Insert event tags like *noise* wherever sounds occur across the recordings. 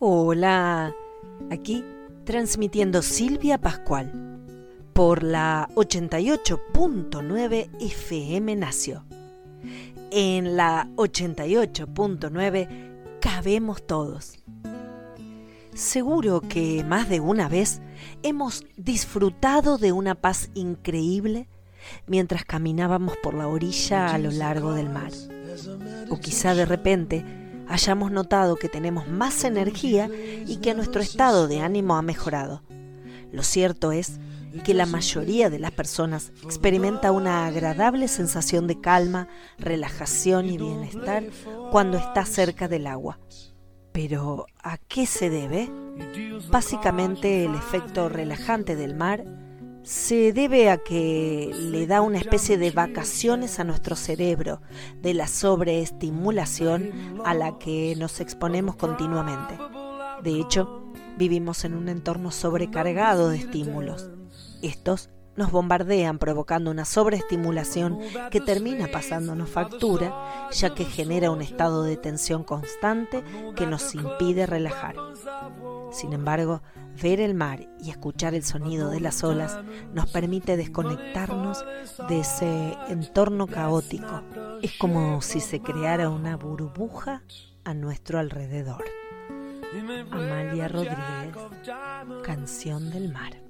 Hola, aquí transmitiendo Silvia Pascual por la 88.9 FM Nacio. En la 88.9 cabemos todos. Seguro que más de una vez hemos disfrutado de una paz increíble mientras caminábamos por la orilla a lo largo del mar. O quizá de repente hayamos notado que tenemos más energía y que nuestro estado de ánimo ha mejorado. Lo cierto es que la mayoría de las personas experimenta una agradable sensación de calma, relajación y bienestar cuando está cerca del agua. Pero, ¿a qué se debe? Básicamente el efecto relajante del mar se debe a que le da una especie de vacaciones a nuestro cerebro de la sobreestimulación a la que nos exponemos continuamente. De hecho, vivimos en un entorno sobrecargado de estímulos. Estos nos bombardean provocando una sobreestimulación que termina pasándonos factura, ya que genera un estado de tensión constante que nos impide relajar. Sin embargo, ver el mar y escuchar el sonido de las olas nos permite desconectarnos de ese entorno caótico. Es como si se creara una burbuja a nuestro alrededor. Amalia Rodríguez, Canción del Mar.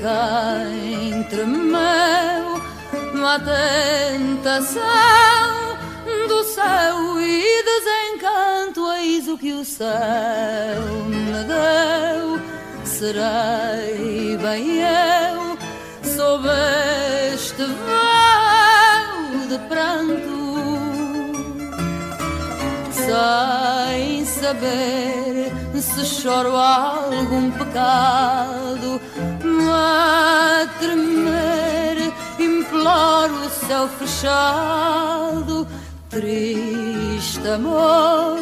Quem tremeu na tentação do céu e desencanto, eis o que o céu me deu. Serei bem eu sob este véu de pranto, sem saber se choro algum pecado, a tremer imploro o céu fechado, triste amor,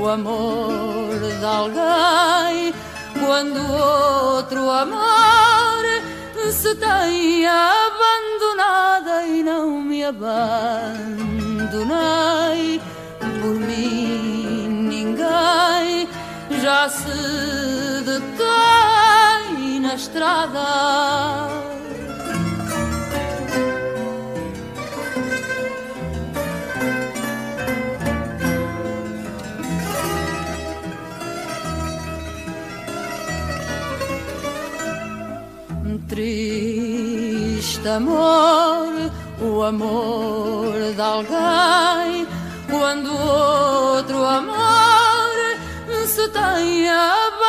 o amor de alguém quando outro amor se tem abandonada e não me abandonei. Por mim ninguém já se detém na estrada. Triste amor, o amor de alguém, quando outro amor se tem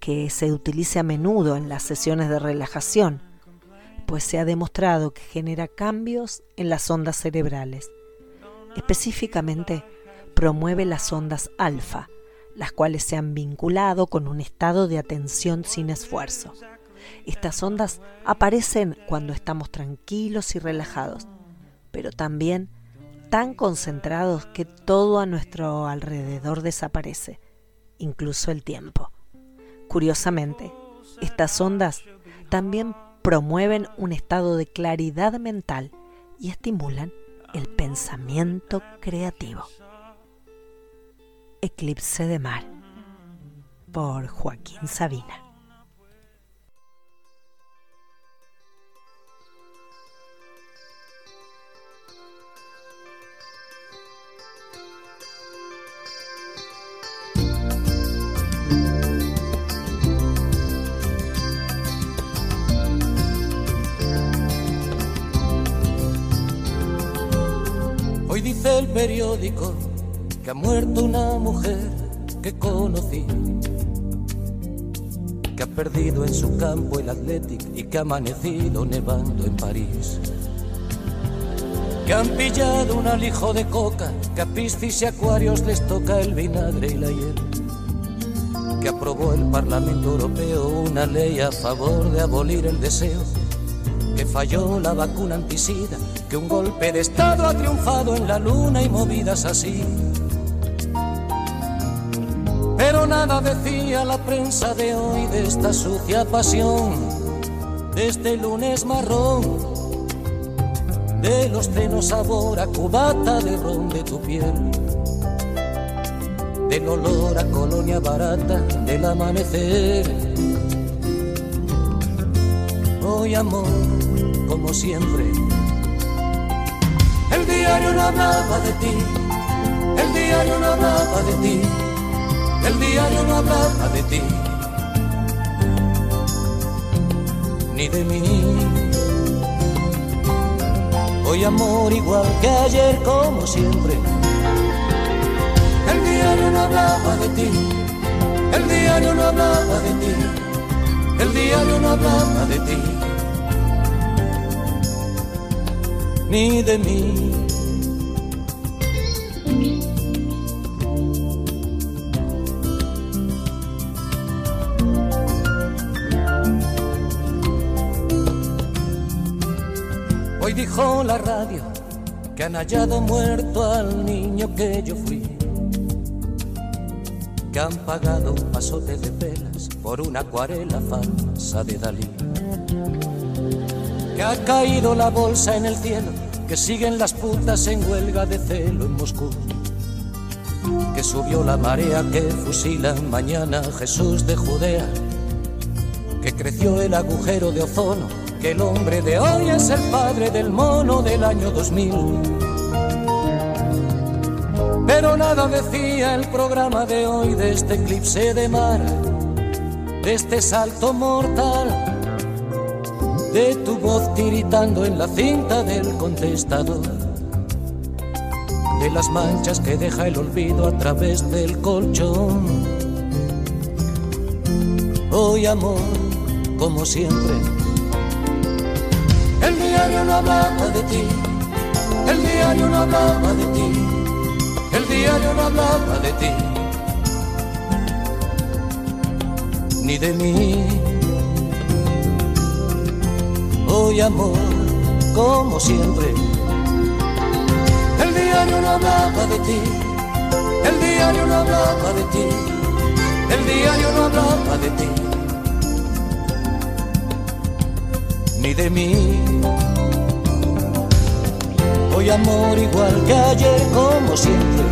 que se utilice a menudo en las sesiones de relajación, pues se ha demostrado que genera cambios en las ondas cerebrales. Específicamente, promueve las ondas alfa, las cuales se han vinculado con un estado de atención sin esfuerzo. Estas ondas aparecen cuando estamos tranquilos y relajados, pero también tan concentrados que todo a nuestro alrededor desaparece, incluso el tiempo. Curiosamente, estas ondas también promueven un estado de claridad mental y estimulan el pensamiento creativo. Eclipse de Mar por Joaquín Sabina. Hoy dice el periódico que ha muerto una mujer que conocí. que ha perdido en su campo el Athletic y que ha amanecido nevando en París. Que han pillado un alijo de coca, que a piscis y acuarios les toca el vinagre y la hiel. Que aprobó el Parlamento Europeo una ley a favor de abolir el deseo. Que falló la vacuna anticida, que un golpe de Estado ha triunfado en la luna y movidas así pero nada decía la prensa de hoy de esta sucia pasión, de este lunes marrón, de los cenos sabor a cubata de ron de tu piel, del olor a colonia barata del amanecer. Hoy amor, como siempre, el diario no hablaba de ti, el diario no hablaba de ti. El diario no hablaba de ti, ni de mí. Hoy amor igual que ayer como siempre. El diario no hablaba de ti, el diario no hablaba de ti, el diario no hablaba de ti, ni de mí. dijo la radio que han hallado muerto al niño que yo fui. Que han pagado un pasote de velas por una acuarela falsa de Dalí. Que ha caído la bolsa en el cielo, que siguen las putas en huelga de celo en Moscú. Que subió la marea que fusila mañana Jesús de Judea. Que creció el agujero de ozono que el hombre de hoy es el padre del mono del año 2000. Pero nada decía el programa de hoy de este eclipse de mar, de este salto mortal, de tu voz tiritando en la cinta del contestador, de las manchas que deja el olvido a través del colchón. Hoy amor, como siempre, diario no hablaba de ti, el diario no hablaba de ti, el diario no hablaba de ti, ni de mí. Hoy amor, como siempre, el diario no hablaba de ti, el diario no hablaba de ti, el diario no hablaba de ti. ni de mí hoy amor igual que ayer como siempre.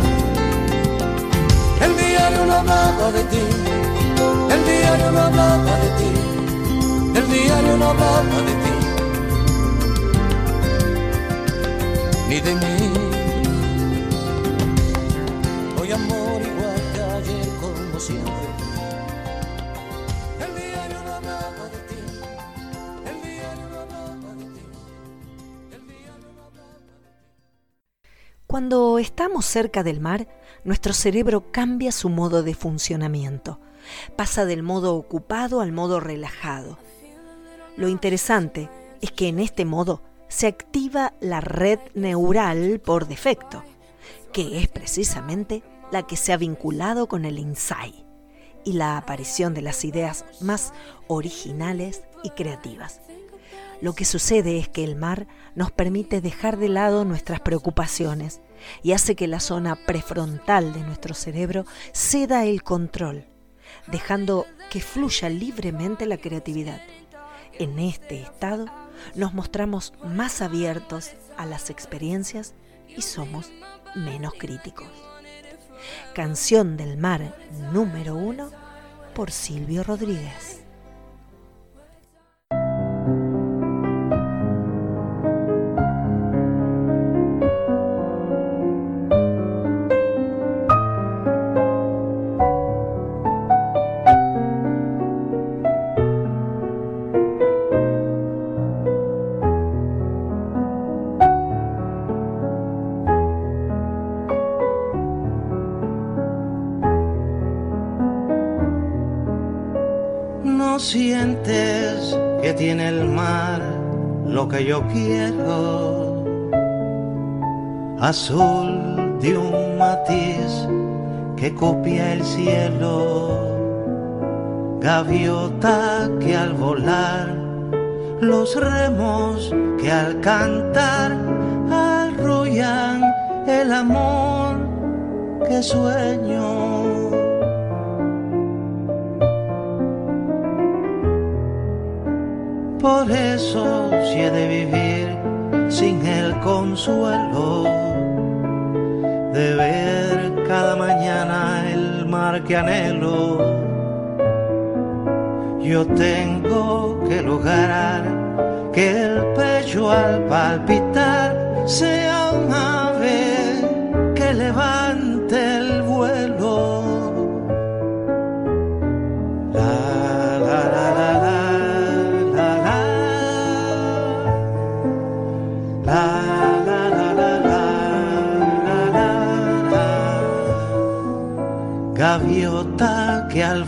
El diario no hablaba de ti, el diario no hablaba de ti, el diario no hablaba de ti, de mí. Hoy amor igual como siempre. Cuando estamos cerca del mar, nuestro cerebro cambia su modo de funcionamiento. Pasa del modo ocupado al modo relajado. Lo interesante es que en este modo se activa la red neural por defecto, que es precisamente la que se ha vinculado con el insight y la aparición de las ideas más originales y creativas. Lo que sucede es que el mar nos permite dejar de lado nuestras preocupaciones y hace que la zona prefrontal de nuestro cerebro ceda el control, dejando que fluya libremente la creatividad. En este estado nos mostramos más abiertos a las experiencias y somos menos críticos. Canción del Mar número uno por Silvio Rodríguez. Yo quiero, azul de un matiz que copia el cielo, gaviota que al volar, los remos que al cantar arrullan el amor que sueño. Por eso si he de vivir sin el consuelo de ver cada mañana el mar que anhelo. Yo tengo que lograr que el pecho al palpitar sea un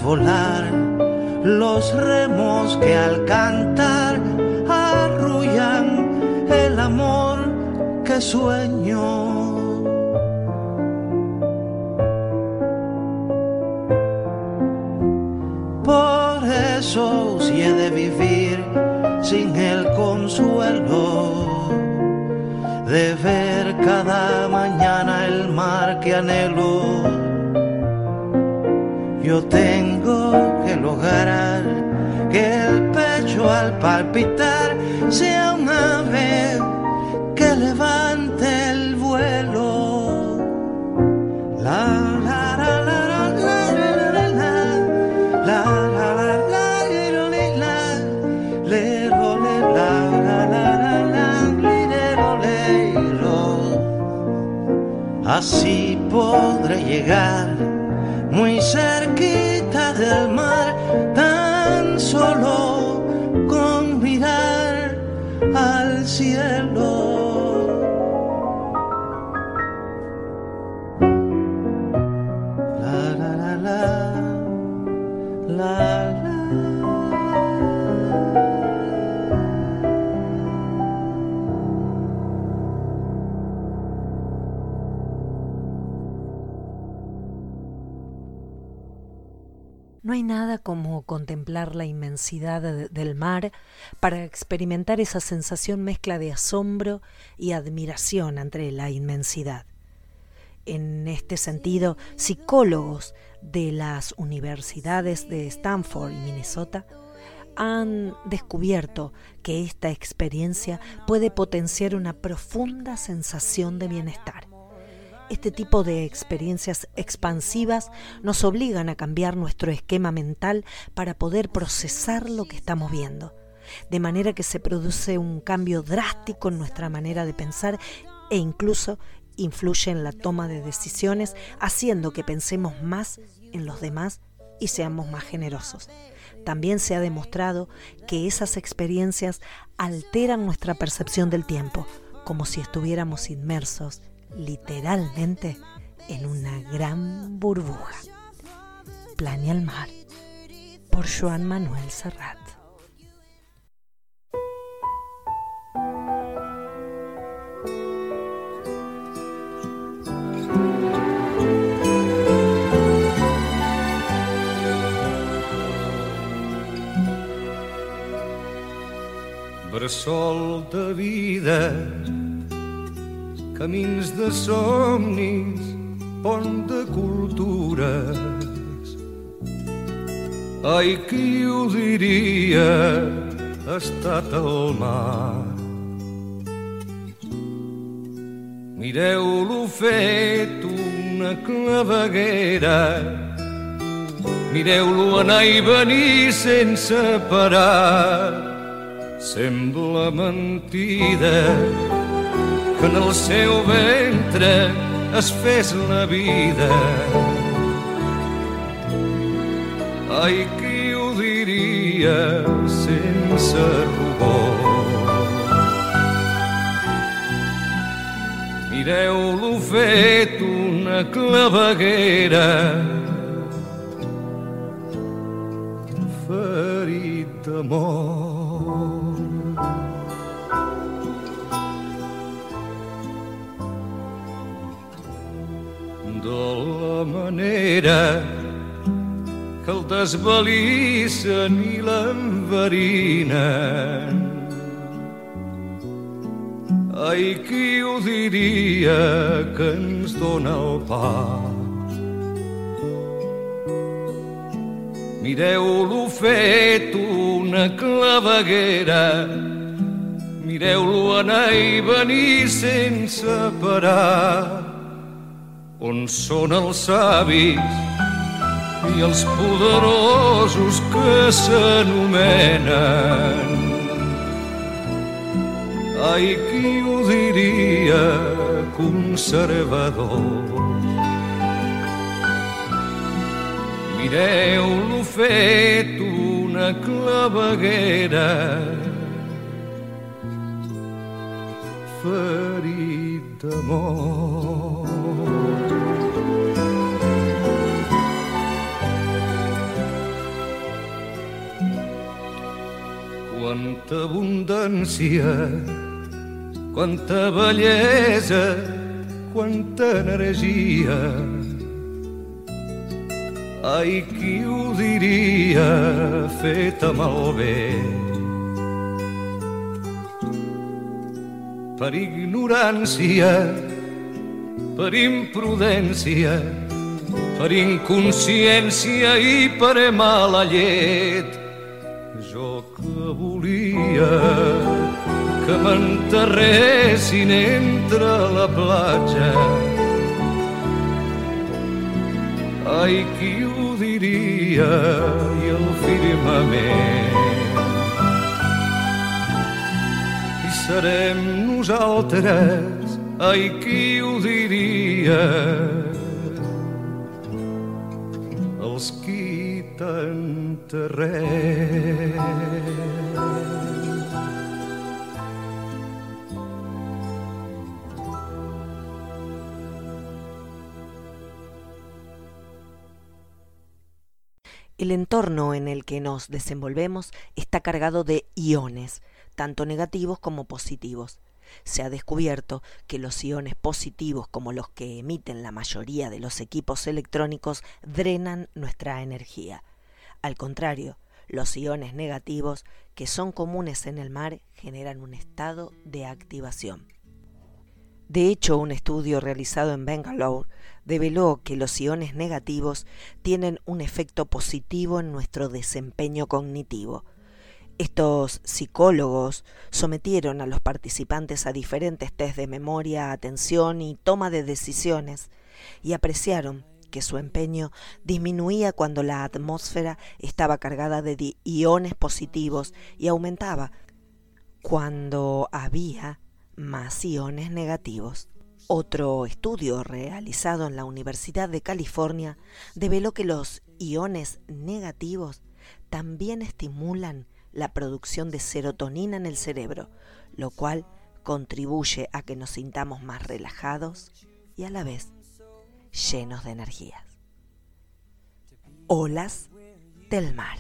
volar, los remos que al cantar arrullan el amor que sueño. Por eso si de vivir sin el consuelo de ver cada mañana el mar que anhelo yo tengo el pecho al palpitar sea un ave que levante el vuelo. La Así podré llegar muy cerca contemplar la inmensidad del mar para experimentar esa sensación mezcla de asombro y admiración ante la inmensidad. En este sentido, psicólogos de las universidades de Stanford y Minnesota han descubierto que esta experiencia puede potenciar una profunda sensación de bienestar este tipo de experiencias expansivas nos obligan a cambiar nuestro esquema mental para poder procesar lo que estamos viendo. De manera que se produce un cambio drástico en nuestra manera de pensar e incluso influye en la toma de decisiones, haciendo que pensemos más en los demás y seamos más generosos. También se ha demostrado que esas experiencias alteran nuestra percepción del tiempo, como si estuviéramos inmersos literalmente en una gran burbuja. Planea al mar por Joan Manuel Serrat. Bressol de vida camins de somnis, pont de cultures. Ai, qui ho diria, ha estat al mar. Mireu-lo fet una claveguera, mireu-lo anar i venir sense parar. Sembla mentida, que en el seu ventre es fes la vida. Ai, qui ho diria sense rubor? Mireu-lo fet una claveguera. Ferit d'amor. La manera que el desvalissen i l'enverinen. Ai, qui ho diria que ens dona el pa? Mireu-lo fet una claveguera, mireu-lo anar i venir sense parar. On són els savis i els poderosos que s'anomenen? Ai, qui ho diria, conservador? Mireu-lo fet una claveguera ferit d'amor. Quanta abundància, quanta bellesa, quanta energia, Ai, qui ho diria feta malbé? Per ignorància, per imprudència, per inconsciència i per mala llet. Jo que volia que m'enterressin entre la platja Ai, qui ho diria i el firmament. I serem nosaltres, ai, qui ho diria, els qui El entorno en el que nos desenvolvemos está cargado de iones, tanto negativos como positivos. Se ha descubierto que los iones positivos, como los que emiten la mayoría de los equipos electrónicos, drenan nuestra energía. Al contrario, los iones negativos, que son comunes en el mar, generan un estado de activación. De hecho, un estudio realizado en Bangalore develó que los iones negativos tienen un efecto positivo en nuestro desempeño cognitivo. Estos psicólogos sometieron a los participantes a diferentes test de memoria, atención y toma de decisiones y apreciaron que su empeño disminuía cuando la atmósfera estaba cargada de iones positivos y aumentaba cuando había más iones negativos. Otro estudio realizado en la Universidad de California develó que los iones negativos también estimulan la producción de serotonina en el cerebro, lo cual contribuye a que nos sintamos más relajados y a la vez llenos de energías. Olas del mar.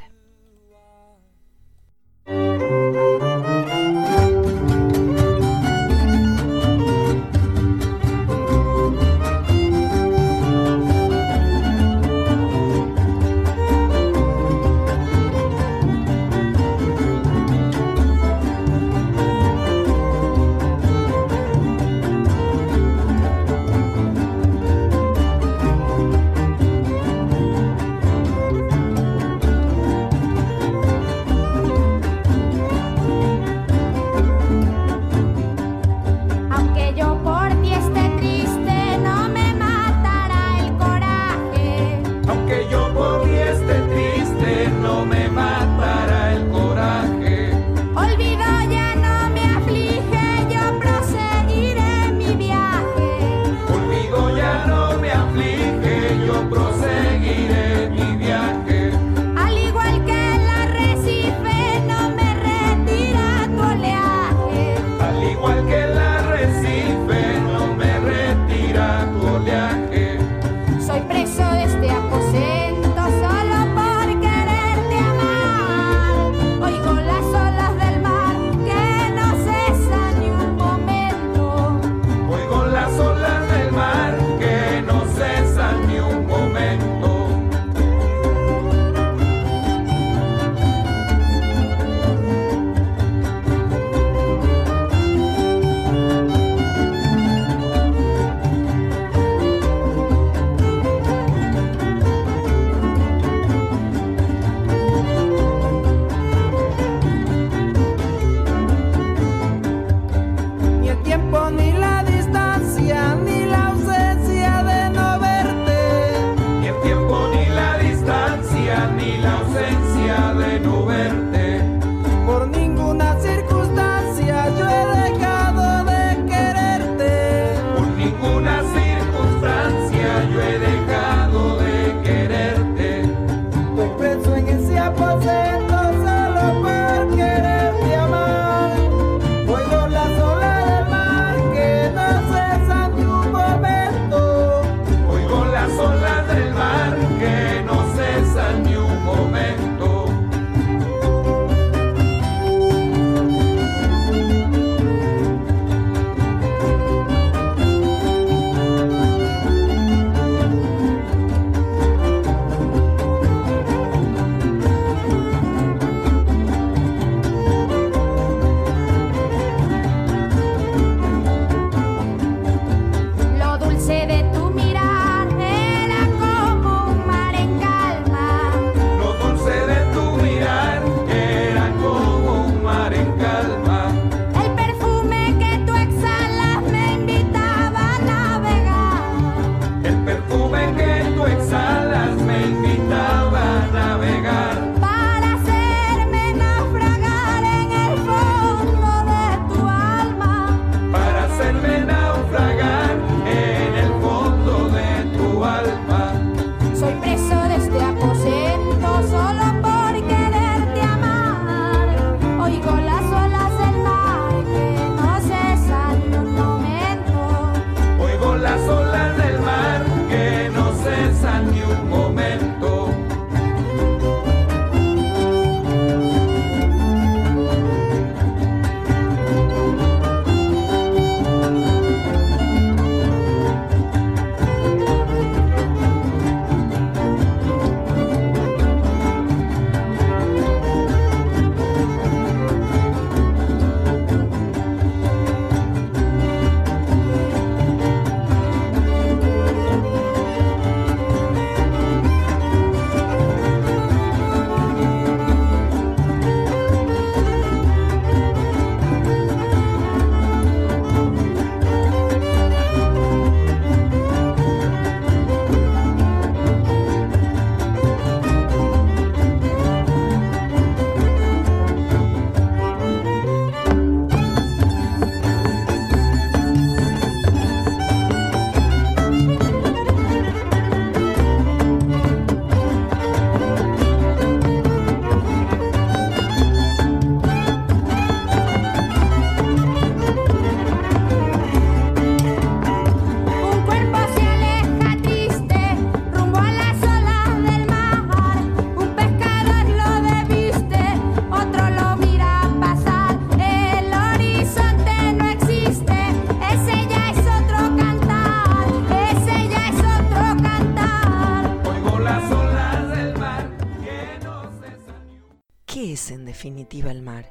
Definitiva el mar?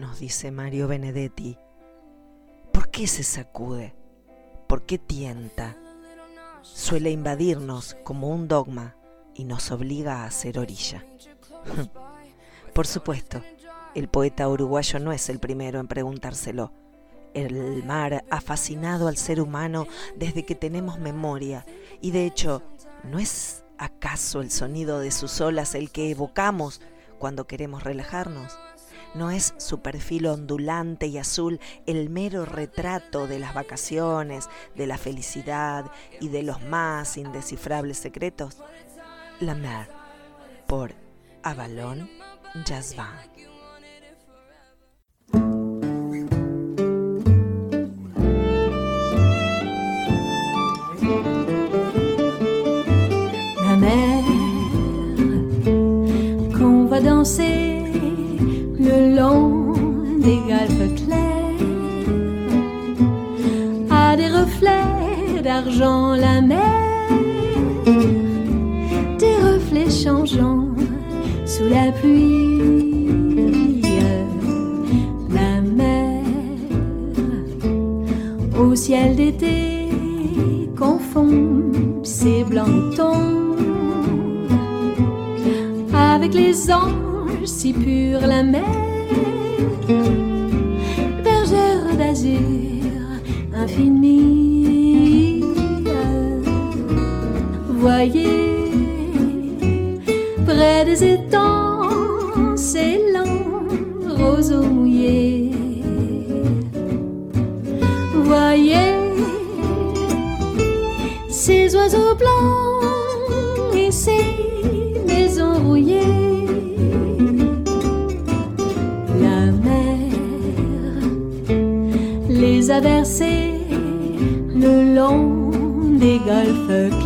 Nos dice Mario Benedetti. ¿Por qué se sacude? ¿Por qué tienta? Suele invadirnos como un dogma y nos obliga a hacer orilla. *laughs* Por supuesto, el poeta uruguayo no es el primero en preguntárselo. El mar ha fascinado al ser humano desde que tenemos memoria y de hecho, ¿no es acaso el sonido de sus olas el que evocamos cuando queremos relajarnos? ¿No es su perfil ondulante y azul el mero retrato de las vacaciones, de la felicidad y de los más indescifrables secretos? La Mer, por Avalon Jazz le long des galpes clairs a des reflets d'argent la mer des reflets changeants sous la pluie. La mer au ciel d'été confond ses blancs tons avec les anges si purs la mer. Bergère d'azur infinie. Voyez près des étangs les a versés le long des golfes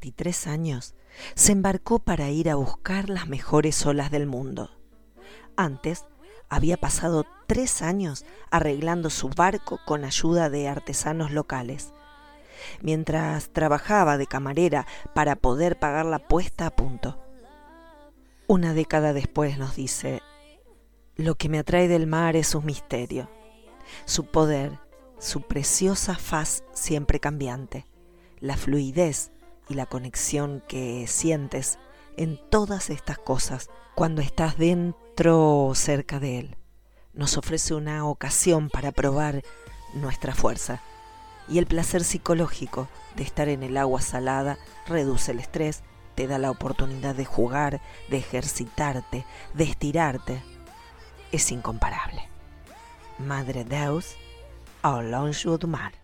23 años, se embarcó para ir a buscar las mejores olas del mundo. Antes, había pasado tres años arreglando su barco con ayuda de artesanos locales. Mientras trabajaba de camarera para poder pagar la puesta a punto. Una década después nos dice, lo que me atrae del mar es su misterio, su poder, su preciosa faz siempre cambiante, la fluidez y la conexión que sientes en todas estas cosas cuando estás dentro o cerca de él. Nos ofrece una ocasión para probar nuestra fuerza y el placer psicológico de estar en el agua salada reduce el estrés, te da la oportunidad de jugar, de ejercitarte, de estirarte, es incomparable. Madre Deus, ao longe do mar.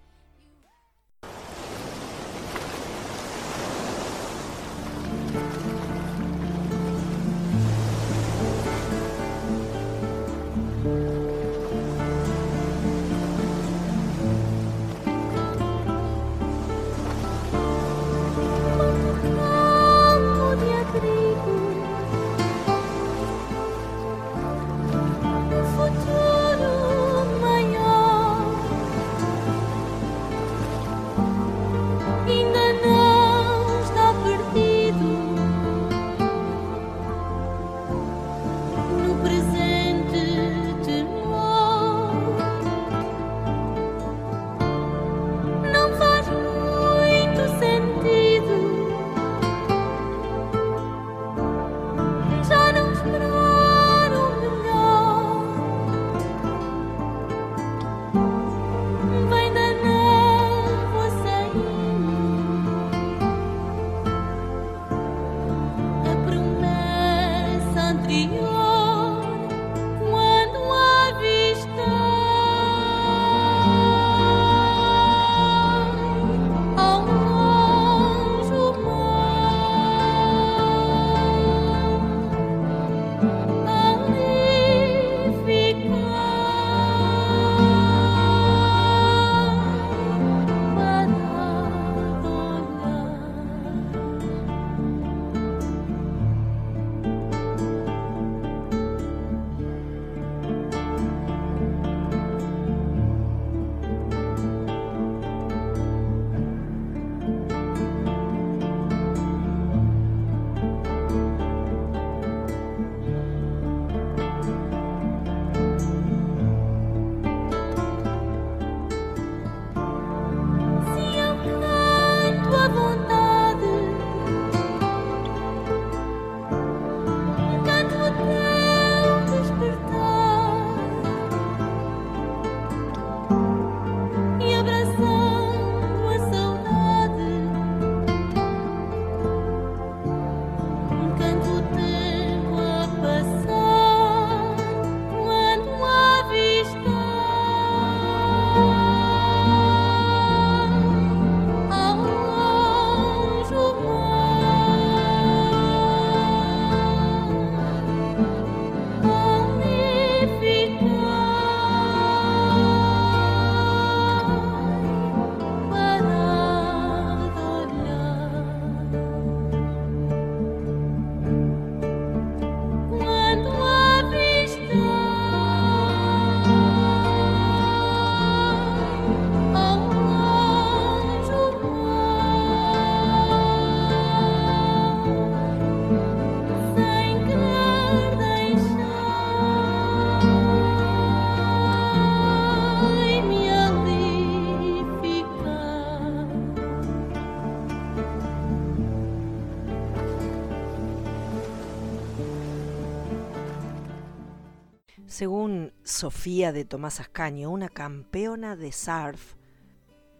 Según Sofía de Tomás Ascaño, una campeona de surf,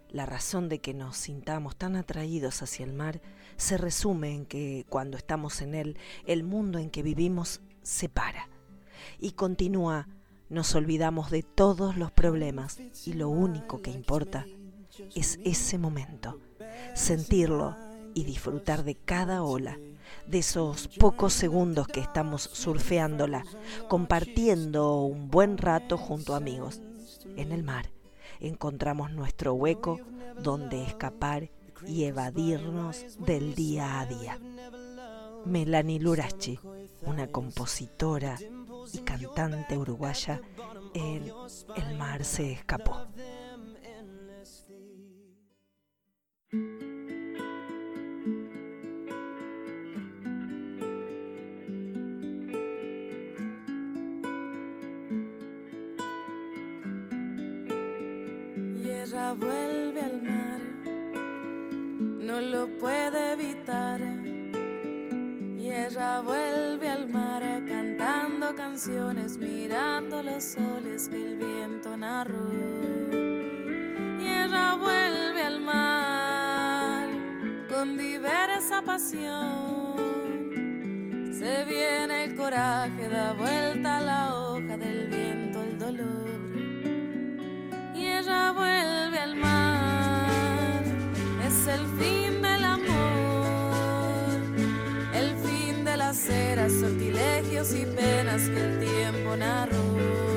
la razón de que nos sintamos tan atraídos hacia el mar se resume en que cuando estamos en él, el mundo en que vivimos se para. Y continúa, nos olvidamos de todos los problemas y lo único que importa es ese momento, sentirlo y disfrutar de cada ola de esos pocos segundos que estamos surfeándola, compartiendo un buen rato junto a amigos. En el mar encontramos nuestro hueco donde escapar y evadirnos del día a día. Melanie Lurachi, una compositora y cantante uruguaya, en El mar se escapó. Vuelve al mar, no lo puede evitar. Y ella vuelve al mar cantando canciones, mirando los soles que el viento narró. Y ella vuelve al mar con diversa pasión Se viene el coraje, da vuelta la hoja del viento, el dolor. Y ella vuelve Es el fin del amor. El fin de las eras, sortilegios y penas que el tiempo narró.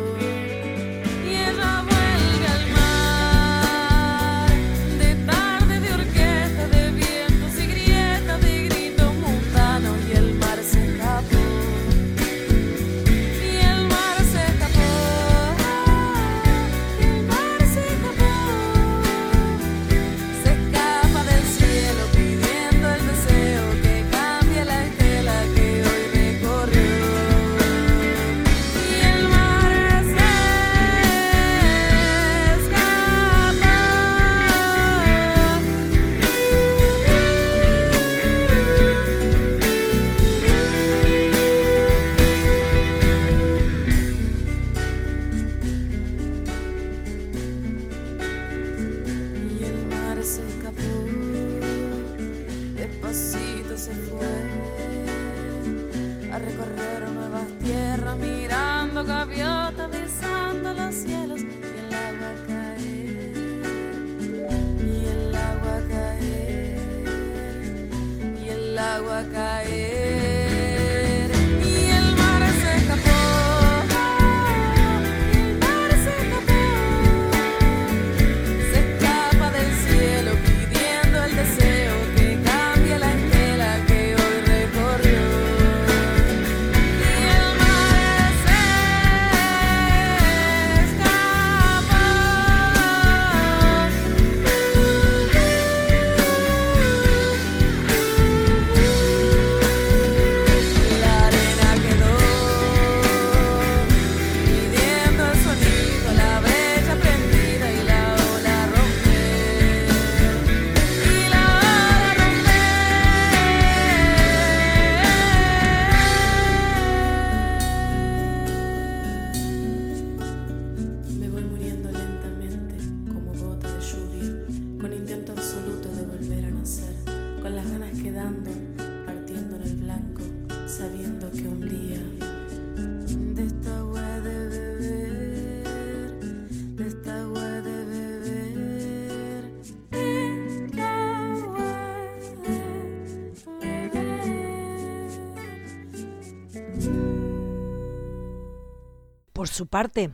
Por su parte,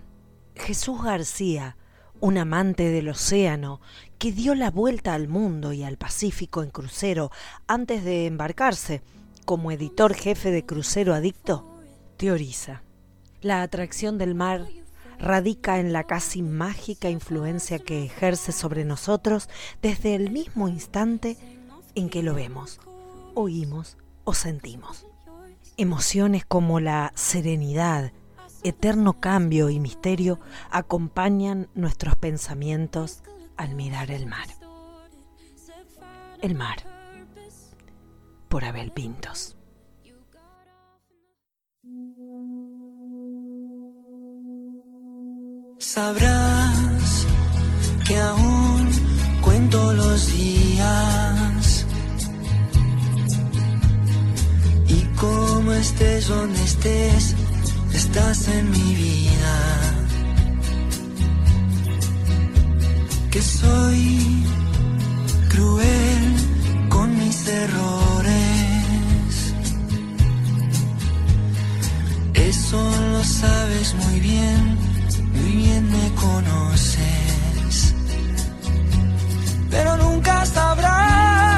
Jesús García, un amante del océano que dio la vuelta al mundo y al Pacífico en crucero antes de embarcarse como editor jefe de Crucero Adicto, teoriza. La atracción del mar radica en la casi mágica influencia que ejerce sobre nosotros desde el mismo instante en que lo vemos, oímos o sentimos. Emociones como la serenidad, eterno cambio y misterio acompañan nuestros pensamientos al mirar el mar. El mar, por Abel Pintos. Sabrás que aún cuento los días y como estés donde estés, estás en mi vida. Que soy cruel con mis errores. Eso lo sabes muy bien, muy bien me conoces. Pero nunca sabrás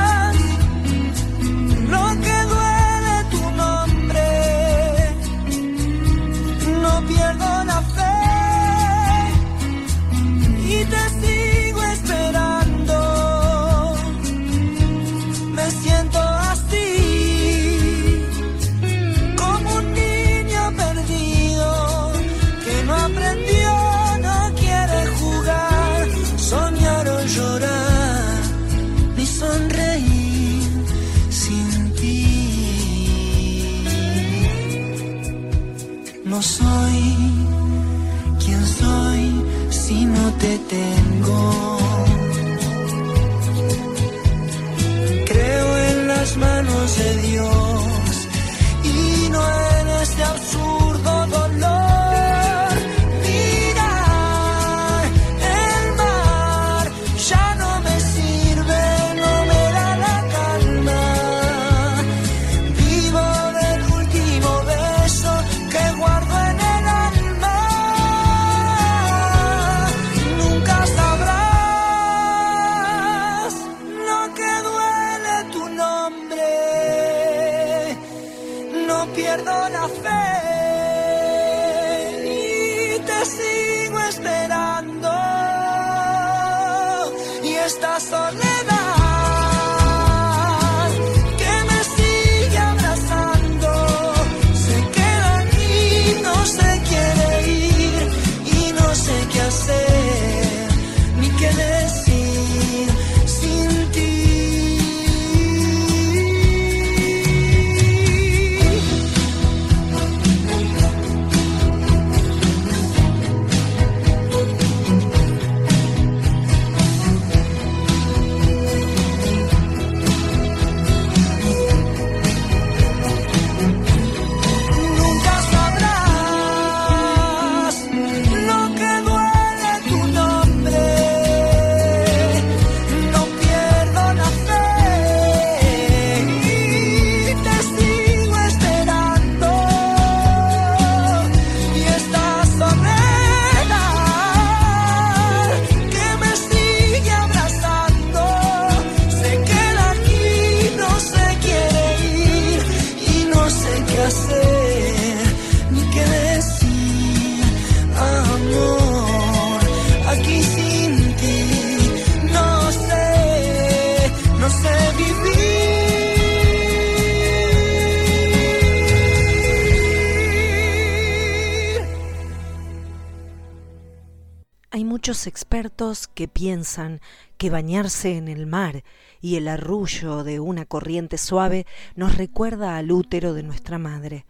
que piensan que bañarse en el mar y el arrullo de una corriente suave nos recuerda al útero de nuestra madre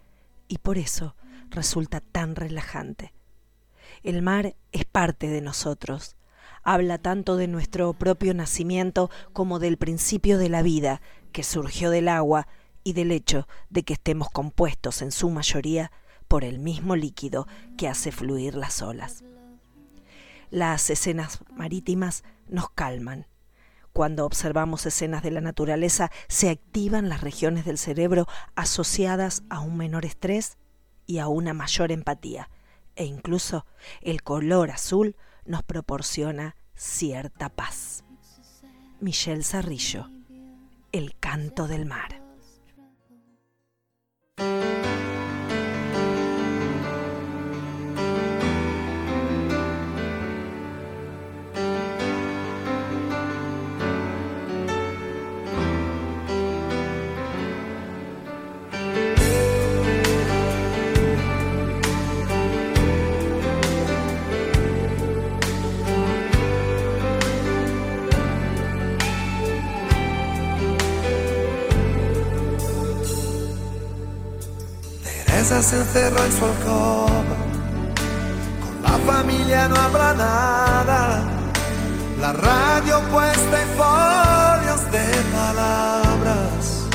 y por eso resulta tan relajante. El mar es parte de nosotros, habla tanto de nuestro propio nacimiento como del principio de la vida que surgió del agua y del hecho de que estemos compuestos en su mayoría por el mismo líquido que hace fluir las olas. Las escenas marítimas nos calman. Cuando observamos escenas de la naturaleza se activan las regiones del cerebro asociadas a un menor estrés y a una mayor empatía, e incluso el color azul nos proporciona cierta paz. Michelle Zarrillo, El canto del mar. Se encerró en su alcoba, con la familia no habrá nada, la radio puesta en folios de palabras.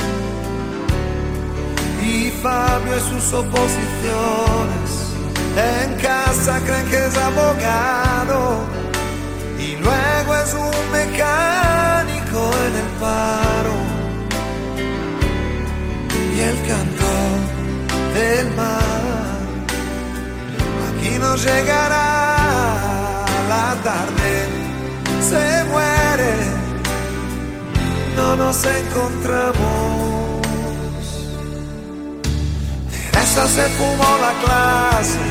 Y Fabio y sus oposiciones en casa creen que es abogado y luego es un mecánico en el paro. Y el canto del mar. Aquí nos llegará la tarde, se muere, no nos encontramos. Teresa se fumó la clase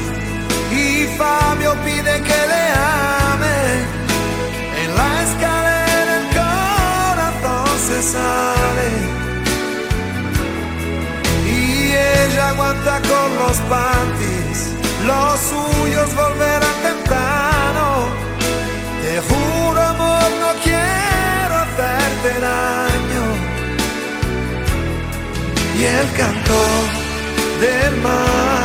y Fabio pide que le ame. En la escalera el corazón se sale ella aguanta con los panties. Los suyos volverán temprano. Te juro, amor, no quiero hacerte daño. Y el canto del mar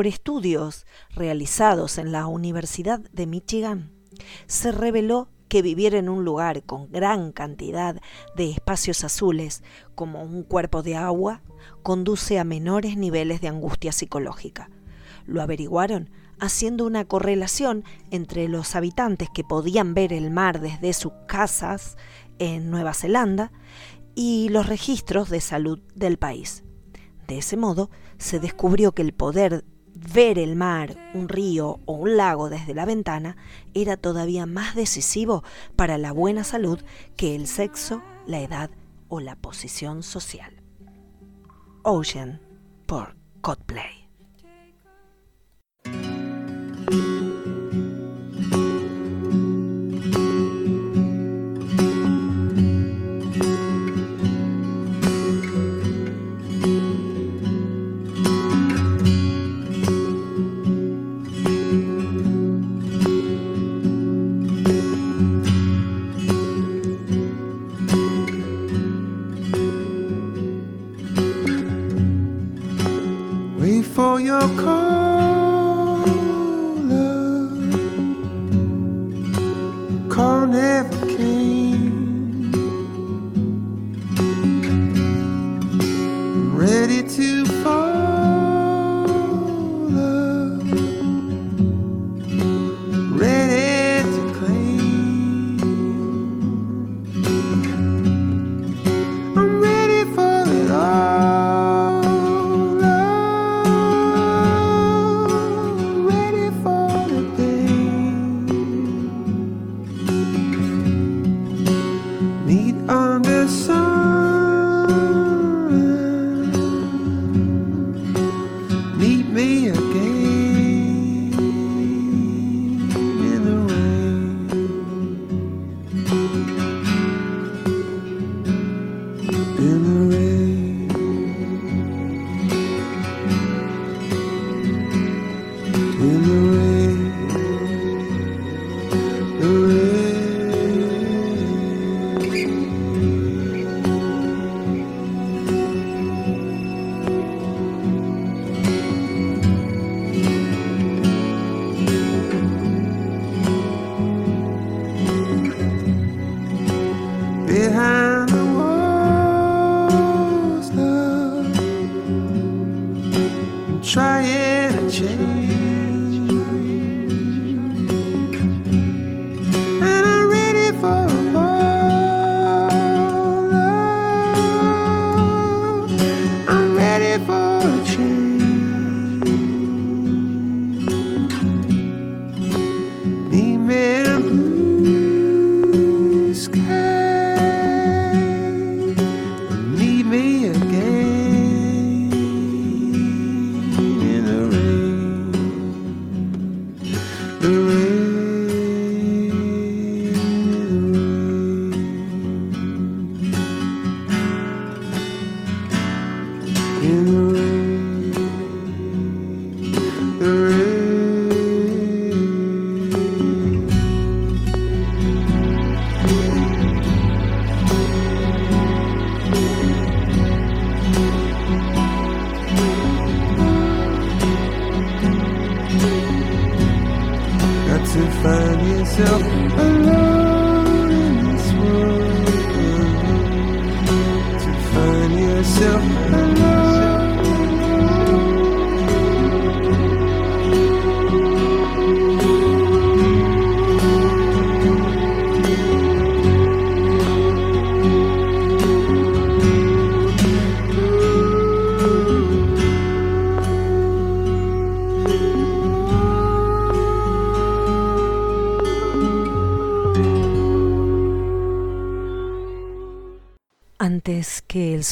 por estudios realizados en la Universidad de Michigan, se reveló que vivir en un lugar con gran cantidad de espacios azules, como un cuerpo de agua, conduce a menores niveles de angustia psicológica. Lo averiguaron haciendo una correlación entre los habitantes que podían ver el mar desde sus casas en Nueva Zelanda y los registros de salud del país. De ese modo, se descubrió que el poder ver el mar, un río o un lago desde la ventana era todavía más decisivo para la buena salud que el sexo, la edad o la posición social. Ocean por Coldplay. For your call.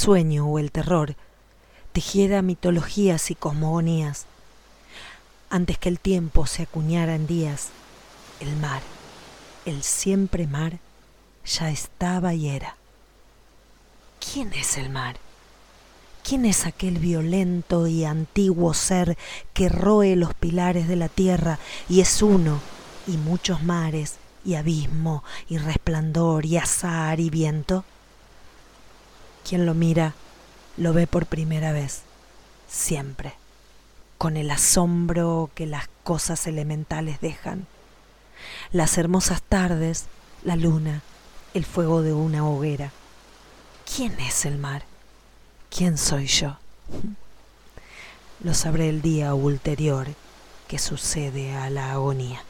Sueño o el terror tejiera mitologías y cosmogonías, antes que el tiempo se acuñara en días, el mar, el siempre mar, ya estaba y era. ¿Quién es el mar? ¿Quién es aquel violento y antiguo ser que roe los pilares de la tierra y es uno y muchos mares y abismo y resplandor y azar y viento? Quien lo mira lo ve por primera vez, siempre. con el asombro que las cosas elementales dejan. Las hermosas tardes, la luna, el fuego de una hoguera. ¿Quién es el mar? ¿Quién soy yo? *laughs* Lo sabré el día ulterior que sucede a la agonía.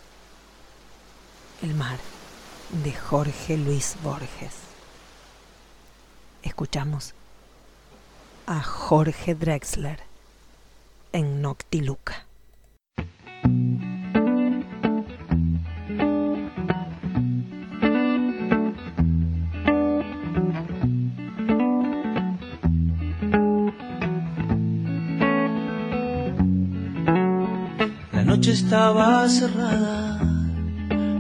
El mar de Jorge Luis Borges. Escuchamos a Jorge Drexler en Noctiluca. La noche estaba cerrada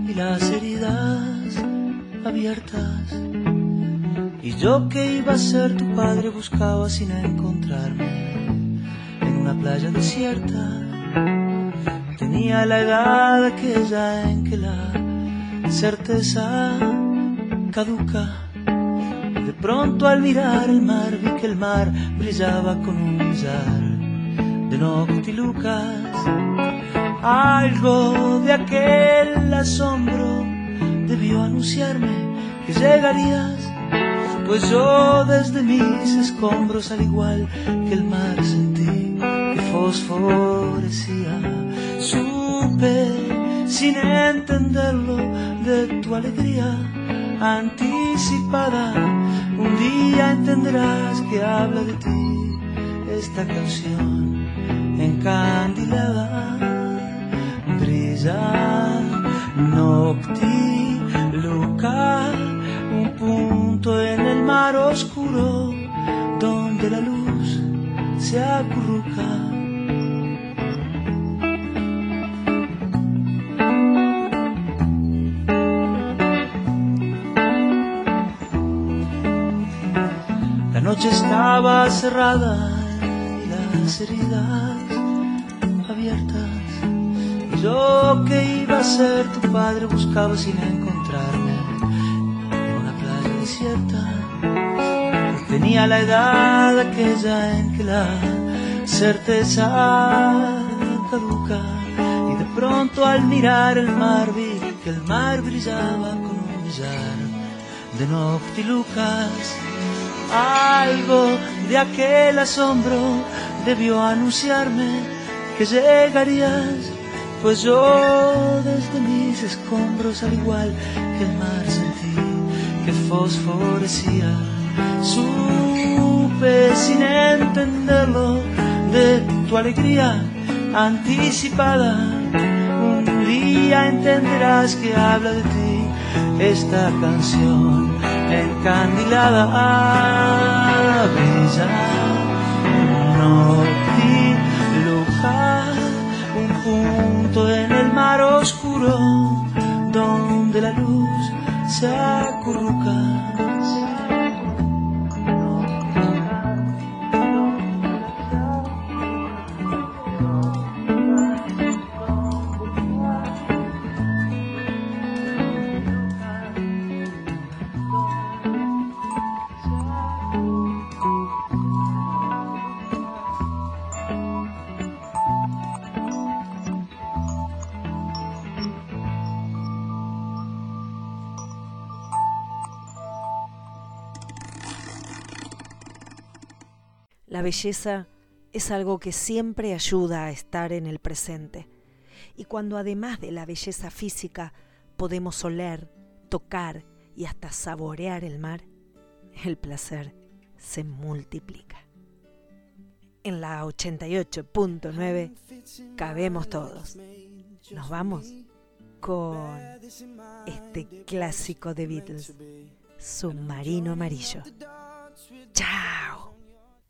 y las heridas abiertas. Y yo que iba a ser tu padre buscaba sin encontrarme en una playa desierta. Tenía la edad aquella en que la certeza caduca. De pronto al mirar el mar vi que el mar brillaba con un millar de noctilucas. Algo de aquel asombro debió anunciarme que llegarías, pues yo desde mis escombros, al igual que el mar, sentí que fosforecía. Supe sin entenderlo de tu alegría anticipada. Un día entenderás que habla de ti esta canción encandilada brilla noctiluca oscuro donde la luz se acurruca La noche estaba cerrada y las heridas abiertas. Y yo que iba a ser tu padre buscaba sin encontrarme Tenía la edad aquella en que la certeza caduca. Y de pronto al mirar el mar vi que el mar brillaba con un millar de noctilucas. Algo de aquel asombro debió anunciarme que llegarías, pues yo desde mis escombros, al igual que el mar, sentí que fosforecía. Supe sin entenderlo de tu alegría anticipada. Un día entenderás que habla de ti esta canción encandilada brilla noctiluca un punto en el mar oscuro donde la luz se acurruca La belleza es algo que siempre ayuda a estar en el presente. Y cuando además de la belleza física podemos oler, tocar y hasta saborear el mar, el placer se multiplica. En la 88.9 cabemos todos. Nos vamos con este clásico de Beatles, Submarino Amarillo. ¡Chao!